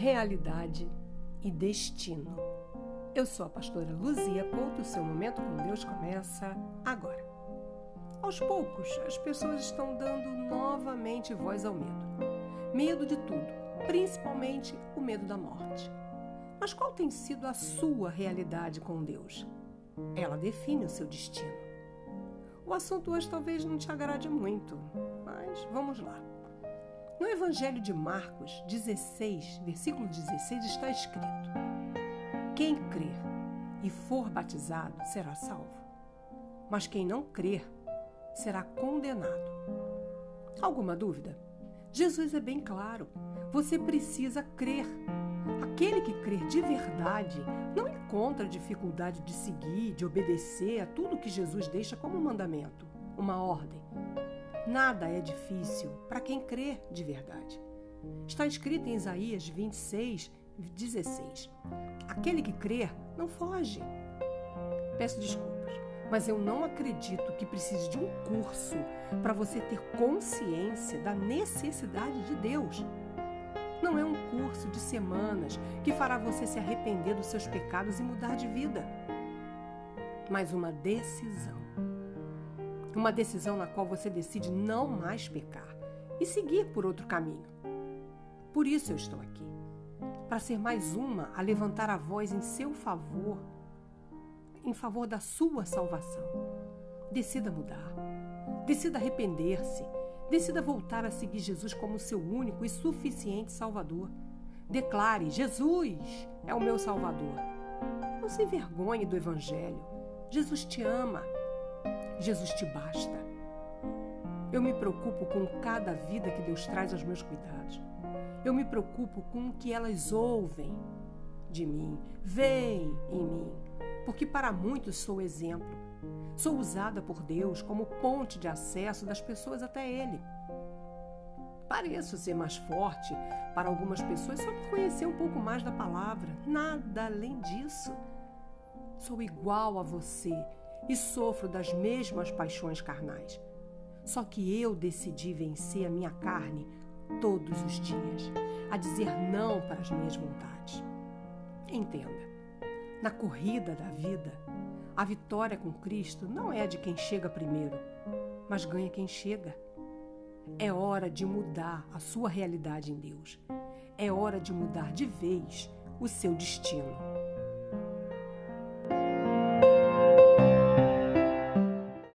realidade e destino. Eu sou a pastora Luzia Couto, seu momento com Deus começa agora. Aos poucos, as pessoas estão dando novamente voz ao medo. Medo de tudo, principalmente o medo da morte. Mas qual tem sido a sua realidade com Deus? Ela define o seu destino. O assunto hoje talvez não te agrade muito, mas vamos lá. No Evangelho de Marcos 16, versículo 16, está escrito: Quem crer e for batizado será salvo, mas quem não crer será condenado. Alguma dúvida? Jesus é bem claro. Você precisa crer. Aquele que crer de verdade não encontra dificuldade de seguir, de obedecer a tudo que Jesus deixa como mandamento, uma ordem. Nada é difícil para quem crê de verdade. Está escrito em Isaías 26, 16: Aquele que crer não foge. Peço desculpas, mas eu não acredito que precise de um curso para você ter consciência da necessidade de Deus. Não é um curso de semanas que fará você se arrepender dos seus pecados e mudar de vida, mas uma decisão uma decisão na qual você decide não mais pecar e seguir por outro caminho. Por isso eu estou aqui para ser mais uma a levantar a voz em seu favor, em favor da sua salvação. Decida mudar, decida arrepender-se, decida voltar a seguir Jesus como seu único e suficiente Salvador. Declare: Jesus é o meu Salvador. Não se envergonhe do Evangelho. Jesus te ama. Jesus te basta. Eu me preocupo com cada vida que Deus traz aos meus cuidados. Eu me preocupo com o que elas ouvem de mim, veem em mim, porque para muitos sou exemplo. Sou usada por Deus como ponte de acesso das pessoas até Ele. Pareço ser mais forte para algumas pessoas só por conhecer um pouco mais da palavra. Nada além disso. Sou igual a você e sofro das mesmas paixões carnais. Só que eu decidi vencer a minha carne todos os dias, a dizer não para as minhas vontades. Entenda, na corrida da vida, a vitória com Cristo não é de quem chega primeiro, mas ganha quem chega. É hora de mudar a sua realidade em Deus. É hora de mudar de vez o seu destino.